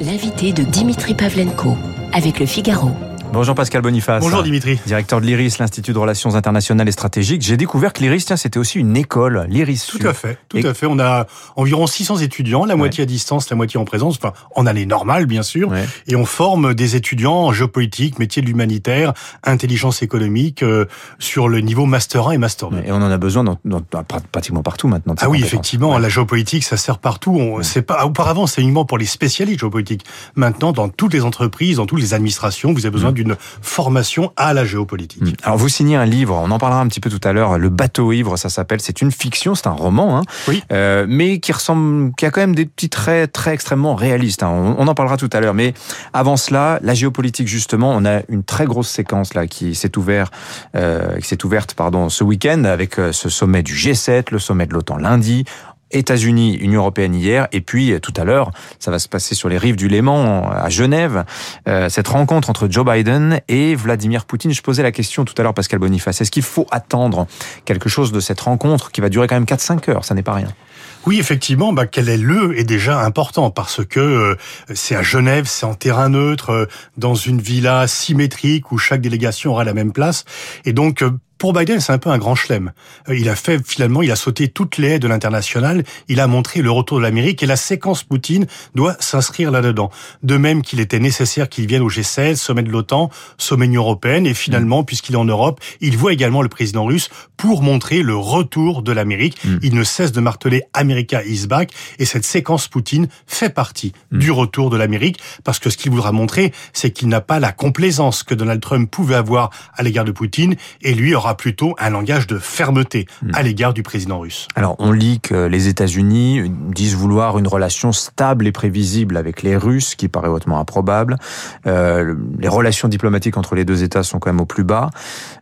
L'invité de Dimitri Pavlenko avec le Figaro. Bonjour Pascal Boniface. Bonjour Dimitri. Directeur de l'IRIS, l'Institut de Relations Internationales et Stratégiques. J'ai découvert que l'IRIS, tiens, c'était aussi une école, l'IRIS. Tout à fait, tout à fait. On a environ 600 étudiants, la moitié à distance, la moitié en présence, enfin en année normale bien sûr, et on forme des étudiants en géopolitique, métier de l'humanitaire, intelligence économique, euh, sur le niveau Master 1 et Master 2. Et on en a besoin dans, pratiquement partout maintenant. Ah oui, effectivement, la géopolitique, ça sert partout. On, c'est pas, auparavant, c'est uniquement pour les spécialistes géopolitiques. Maintenant, dans toutes les entreprises, dans toutes les administrations, vous avez besoin. D'une formation à la géopolitique. Hmm. Alors vous signez un livre, on en parlera un petit peu tout à l'heure, Le bateau ivre, ça s'appelle. C'est une fiction, c'est un roman, hein, oui. Euh, mais qui ressemble, qui a quand même des petits traits très extrêmement réalistes. Hein. On, en parlera tout à l'heure. Mais avant cela, la géopolitique justement, on a une très grosse séquence là qui s'est ouverte, euh, qui s'est ouverte pardon ce week-end avec euh, ce sommet du G7, le sommet de l'OTAN lundi. États-Unis, Union européenne hier, et puis euh, tout à l'heure, ça va se passer sur les rives du Léman, à Genève, euh, cette rencontre entre Joe Biden et Vladimir Poutine. Je posais la question tout à l'heure, Pascal Boniface, est-ce qu'il faut attendre quelque chose de cette rencontre qui va durer quand même 4-5 heures? Ça n'est pas rien. Oui, effectivement, bah, quel est le est déjà important parce que euh, c'est à Genève, c'est en terrain neutre, dans une villa symétrique où chaque délégation aura la même place. Et donc, pour Biden, c'est un peu un grand chelem. Euh, il a fait finalement, il a sauté toutes les haies de l'international. Il a montré le retour de l'Amérique et la séquence Poutine doit s'inscrire là-dedans. De même qu'il était nécessaire qu'il vienne au G16, sommet de l'OTAN, sommet Union européenne, et finalement, mm. puisqu'il est en Europe, il voit également le président russe pour montrer le retour de l'Amérique. Mm. Il ne cesse de marteler America is back, et cette séquence Poutine fait partie mm. du retour de l'Amérique, parce que ce qu'il voudra montrer, c'est qu'il n'a pas la complaisance que Donald Trump pouvait avoir à l'égard de Poutine, et lui aura plutôt un langage de fermeté hmm. à l'égard du président russe. Alors, on lit que les États-Unis disent vouloir une relation stable et prévisible avec les Russes, qui paraît hautement improbable. Euh, les relations diplomatiques entre les deux États sont quand même au plus bas.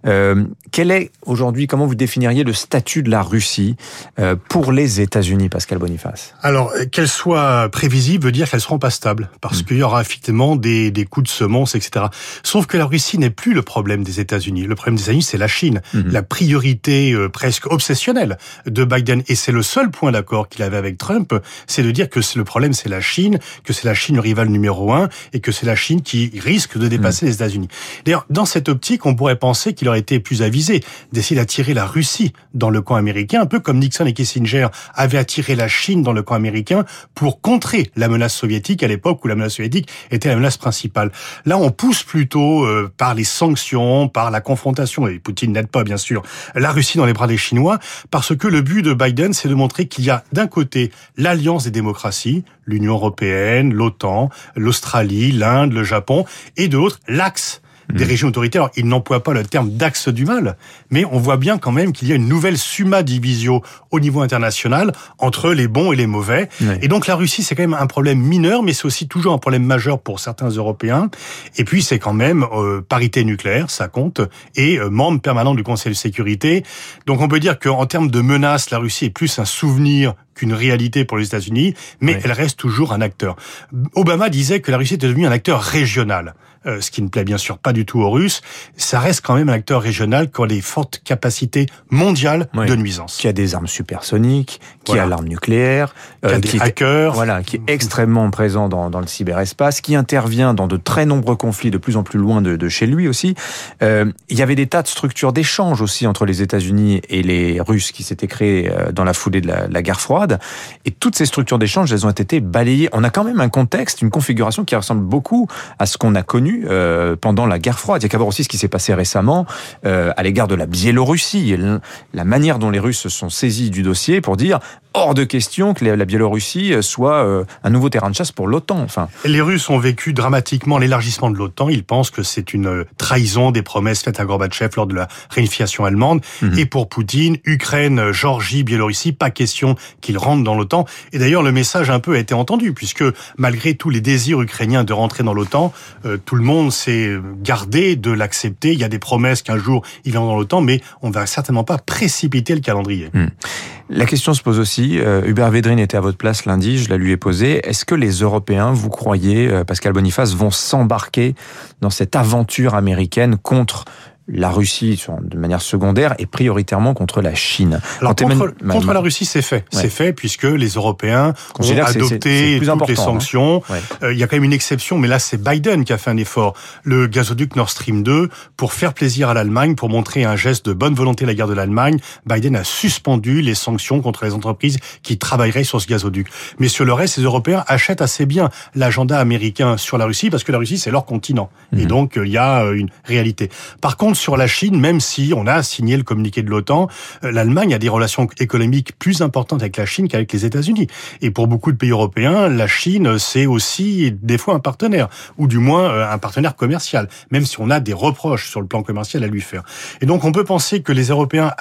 Euh, quel est aujourd'hui, comment vous définiriez le statut de la Russie euh, pour les États-Unis, Pascal Boniface? Alors, qu'elle soit prévisible veut dire qu'elle ne seront pas stable, parce hmm. qu'il y aura effectivement des, des coups de semonce, etc. Sauf que la Russie n'est plus le problème des États-Unis. Le problème des États-Unis, c'est la Chine. Mhm. la priorité euh, presque obsessionnelle de Biden. Et c'est le seul point d'accord qu'il avait avec Trump, c'est de dire que le problème c'est la Chine, que c'est la Chine le rival numéro un, et que c'est la Chine qui risque de dépasser mhm. les États-Unis. D'ailleurs, dans cette optique, on pourrait penser qu'il aurait été plus avisé d'essayer d'attirer la Russie dans le camp américain, un peu comme Nixon et Kissinger avaient attiré la Chine dans le camp américain pour contrer la menace soviétique à l'époque où la menace soviétique était la menace principale. Là, on pousse plutôt euh, par les sanctions, par la confrontation, et Poutine pas, bien sûr, la Russie dans les bras des Chinois, parce que le but de Biden, c'est de montrer qu'il y a d'un côté l'alliance des démocraties, l'Union européenne, l'OTAN, l'Australie, l'Inde, le Japon, et de l'axe des mm. régimes autoritaires. il n'emploie pas le terme d'axe du mal, mais on voit bien quand même qu'il y a une nouvelle summa divisio au niveau international entre les bons et les mauvais. Et donc la Russie, c'est quand même un problème mineur, mais c'est aussi toujours un problème majeur pour certains Européens. Et puis c'est quand même euh, parité nucléaire, ça compte, et euh, membre permanent du Conseil de sécurité. Donc on peut dire qu'en termes de menaces, la Russie est plus un souvenir qu'une réalité pour les États-Unis, mais elle reste toujours un acteur. Obama disait que la Russie était devenue un acteur régional. Euh, ce qui ne plaît bien sûr pas du tout aux Russes, ça reste quand même un acteur régional qui a des fortes capacités mondiales de nuisance. Qui a des armes supersoniques, qui a l'arme nucléaire, qui a euh, des hackers, voilà, qui est extrêmement présent dans, dans, le cyberespace, qui intervient dans de très nombreux conflits de plus en plus loin de, de chez lui aussi. Euh, il y avait des tas de structures d'échange aussi entre les États-Unis et les Russes qui s'étaient créées euh, dans la foulée de la, la guerre froide. Et toutes ces structures d'échange, elles ont été balayées. On a quand même un contexte, une configuration qui ressemble beaucoup à ce qu'on a connu euh, pendant la guerre froide. Il y a qu'à voir aussi ce qui s'est passé récemment euh, à l'égard de la Biélorussie, la manière dont les Russes se sont saisis du dossier pour dire hors de question que la Biélorussie soit euh, un nouveau terrain de chasse pour l'OTAN. Enfin, les Russes ont vécu dramatiquement l'élargissement de l'OTAN. Ils pensent que c'est une trahison des promesses faites à Gorbatchev lors de la réunification allemande. Mhm. Et pour Poutine, Ukraine, Géorgie, Biélorussie, pas question qu'ils rentrent dans l'OTAN. Et d'ailleurs, le message un peu a été entendu puisque malgré tous les désirs ukrainiens de rentrer dans l'OTAN, euh, tout le monde s'est gardé de l'accepter. Il y a des promesses qu'un jour ils viendront dans l'OTAN, mais on ne va certainement pas précipiter le calendrier. Mhm. La question se pose aussi, euh, Hubert Védrine était à votre place lundi, je la lui ai posée, est-ce que les Européens, vous croyez, euh, Pascal Boniface, vont s'embarquer dans cette aventure américaine contre la Russie de manière secondaire et prioritairement contre la Chine. Alors, contre, contre, la Russie, c'est fait. C'est fait puisque les Européens ont adopté toutes les hein. sanctions. Euh, il y a quand même une exception, mais là, c'est Biden qui a fait un effort. Le gazoduc Nord Stream 2, pour faire plaisir à l'Allemagne, pour montrer un geste de bonne volonté à la guerre de l'Allemagne, Biden a suspendu les sanctions contre les entreprises qui travailleraient sur ce gazoduc. Mais sur le reste, les Européens achètent assez bien l'agenda américain sur la Russie parce que la Russie, c'est leur continent. Et mhm. donc, il y a euh, une réalité. Par contre, sur la Chine, même si on a signé le communiqué de l'OTAN, euh, l'Allemagne a des relations économiques plus importantes avec la Chine qu'avec les États-Unis. Et pour beaucoup de pays européens, la Chine, c'est aussi des fois un partenaire, ou du moins euh, un partenaire commercial, même si on a des reproches sur le plan commercial à lui faire. Et donc, on peut penser que les Européens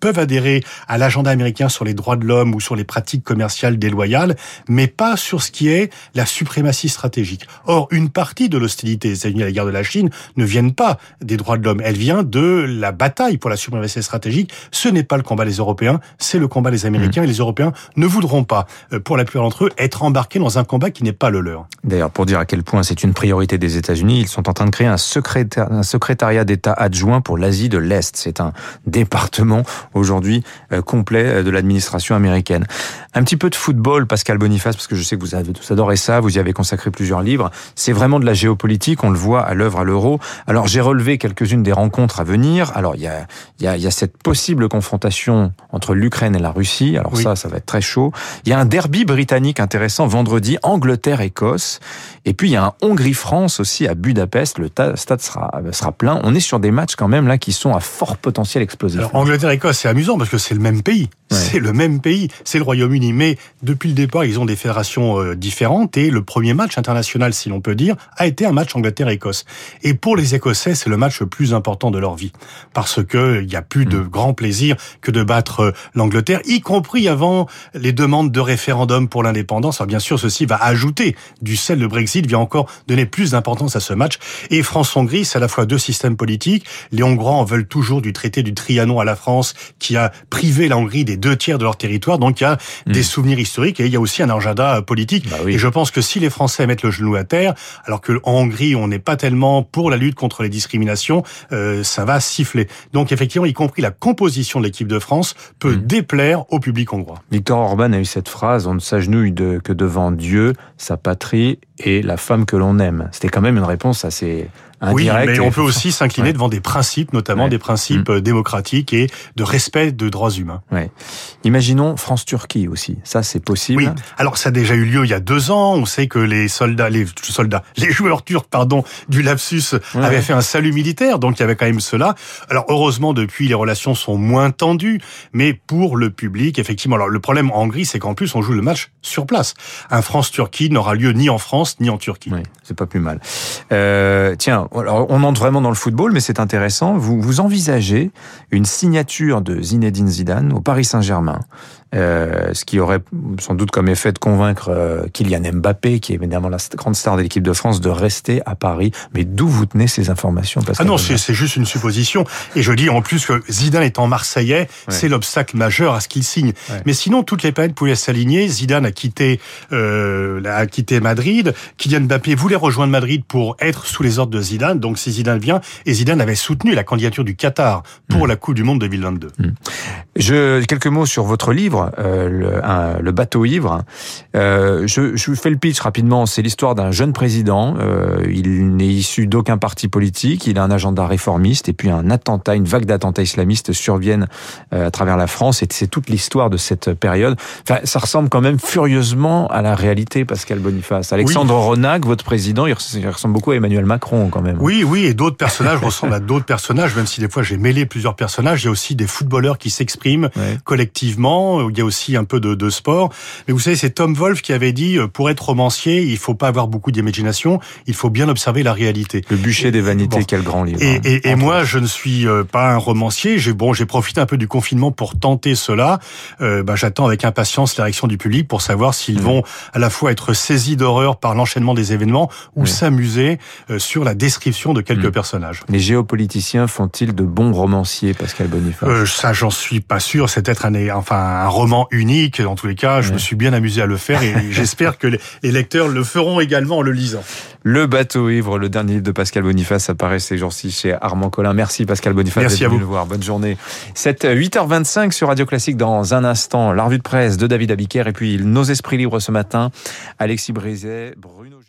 peuvent adhérer à l'agenda américain sur les droits de l'homme ou sur les pratiques commerciales déloyales, mais pas sur ce qui est la suprématie stratégique. Or, une partie de l'hostilité des États-Unis à guerre de la Chine ne viennent pas des droits de l'homme, elle vient de la bataille pour la suprématie stratégique. Ce n'est pas le combat des Européens, c'est le combat des Américains, mmh. et les Européens ne voudront pas, euh, pour la plupart d'entre eux, être embarqués dans un combat qui n'est pas le leur. D'ailleurs, pour dire à quel point c'est une priorité des États-Unis, ils sont en train de créer un, un secrétariat d'État adjoint pour l'Asie de l'Est. C'est un département aujourd'hui euh, complet euh, de l'administration américaine. Un petit peu de football, Pascal Boniface, parce que je sais que vous avez tous adoré ça, vous y avez consacré plusieurs livres. C'est vraiment de la géopolitique, on le voit à l'œuvre à l'euro. Alors j'ai relevé quelques-unes des rencontres à venir. Alors il y a, y, a, y a cette possible confrontation entre l'Ukraine et la Russie. Alors ça, ça va être très chaud. Il y a un derby britannique intéressant vendredi, Angleterre-Écosse. Et puis il y a un Hongrie-France aussi à Budapest. Le stade sera, sera plein. On est sur des matchs quand même là qui sont à fort potentiel explosif. Angleterre-Écosse, c'est amusant parce que c'est le même pays. C'est le même pays, c'est le Royaume-Uni. Mais depuis le départ, ils ont des fédérations euh, différentes et le premier match international, si l'on peut dire, a été un match Angleterre-Écosse. Et pour les Écossais, c'est le match le plus important de leur vie parce que il y a plus de mm. grand plaisir que de battre euh, l'Angleterre, y compris avant les demandes de référendum pour l'indépendance. Alors bien sûr, ceci va ajouter du sel. Le Brexit vient encore donner plus d'importance à ce match. Et France-Hongrie, c'est à la fois deux systèmes politiques. Les Hongrois en veulent toujours du traité du Trianon à la France, qui a privé la Hongrie des deux tiers de leur territoire. Donc il y a des hmm. souvenirs historiques et il y a aussi un agenda euh, politique. Bah et je pense que si les Français mettent le genou à terre, alors que en Hongrie on n'est pas tellement pour la lutte contre les discriminations, euh, ça va siffler. Donc effectivement, y compris la composition de l'équipe de France peut hmm. déplaire au public hongrois. Victor Orban a eu cette phrase on ne s'agenouille que devant Dieu, sa patrie et la femme que l'on aime. C'était quand même une réponse assez oui, mais on peut aussi s'incliner devant des principes, notamment des principes mm. euh, démocratiques et de respect de droits humains. Ouais. Imaginons France-Turquie aussi. Ça, c'est possible. Oui. Alors, ça a déjà eu lieu il y a deux ans. On sait que les soldats, les soldats, les joueurs turcs, pardon, du lapsus avaient fait un salut militaire. Donc, il y avait quand même cela. Alors, heureusement, depuis, les relations sont moins tendues. Mais pour le public, effectivement. Alors, le problème en Hongrie, c'est qu'en plus, on joue le match sur place. Un France-Turquie n'aura lieu ni en France, ni en Turquie. Oui, c'est pas plus mal. Euh, tiens, alors, on entre vraiment dans le football, mais c'est intéressant. Vous, vous envisagez une signature de Zinedine Zidane au Paris Saint-Germain. Euh, ce qui aurait sans doute comme effet de convaincre euh, Kylian Mbappé, qui est évidemment la grande star de l'équipe de France, de rester à Paris. Mais d'où vous tenez ces informations Ah non, c'est juste une supposition. Et je dis en plus que Zidane étant Marseillais, c'est l'obstacle majeur à ce qu'il signe. Mais sinon, toutes les planètes pouvaient s'aligner. Zidane a quitté, euh, a quitté Madrid. Kylian Mbappé voulait rejoindre Madrid pour être sous les ordres de Zidane. Donc si Zidane vient, et Zidane avait soutenu la candidature du Qatar pour mm. la Coupe du Monde 2022. Mm. Je, quelques mots sur votre livre euh, le, bateau ivre. Euh, je, je fais le pitch rapidement. C'est l'histoire d'un jeune président. Euh, il n'est issu d'aucun parti politique. Il a un agenda réformiste. Et puis un attentat, une vague d'attentats islamistes surviennent à travers la France. Et c'est toute l'histoire de cette période. Enfin, ça ressemble quand même furieusement à la réalité, Pascal Boniface. Alexandre Ronac, votre président, il ressemble beaucoup à Emmanuel Macron quand même. Oui, oui, et d'autres personnages ressemblent à d'autres personnages, même si des fois j'ai mêlé plusieurs personnages. Il y a aussi des footballeurs qui s'expriment collectivement il y a aussi un peu de, de, sport. Mais vous savez, c'est Tom Wolfe qui avait dit, euh, pour être romancier, il faut pas avoir beaucoup d'imagination, il faut bien observer la réalité. Le bûcher des vanités, quel grand livre. Et, hein, et, et moi, je ne suis euh, pas un romancier. J'ai bon, j'ai profité un peu du confinement pour tenter cela. Euh, bah, J'attends avec impatience la réaction du public pour savoir s'ils mm. vont à la fois être saisis d'horreur par l'enchaînement des événements ou s'amuser euh, sur la description de quelques mm. personnages. Les géopoliticiens font-ils de bons romanciers, Pascal Boniface? Ça, j'en suis pas sûr. C'est peut-être un, enfin, un roman unique. En tous les cas, je me suis bien amusé à le faire et j'espère que les lecteurs le feront également en le lisant. Le bateau ivre, le dernier livre de Pascal Boniface apparaît ces jours-ci chez Armand Collin. Merci Pascal Boniface Merci à vous. le voir. Bonne journée. C'est 8h25 sur Radio Classique dans un instant. La revue de presse de David Abiker et puis nos esprits libres ce matin. Alexis Brézet, Bruno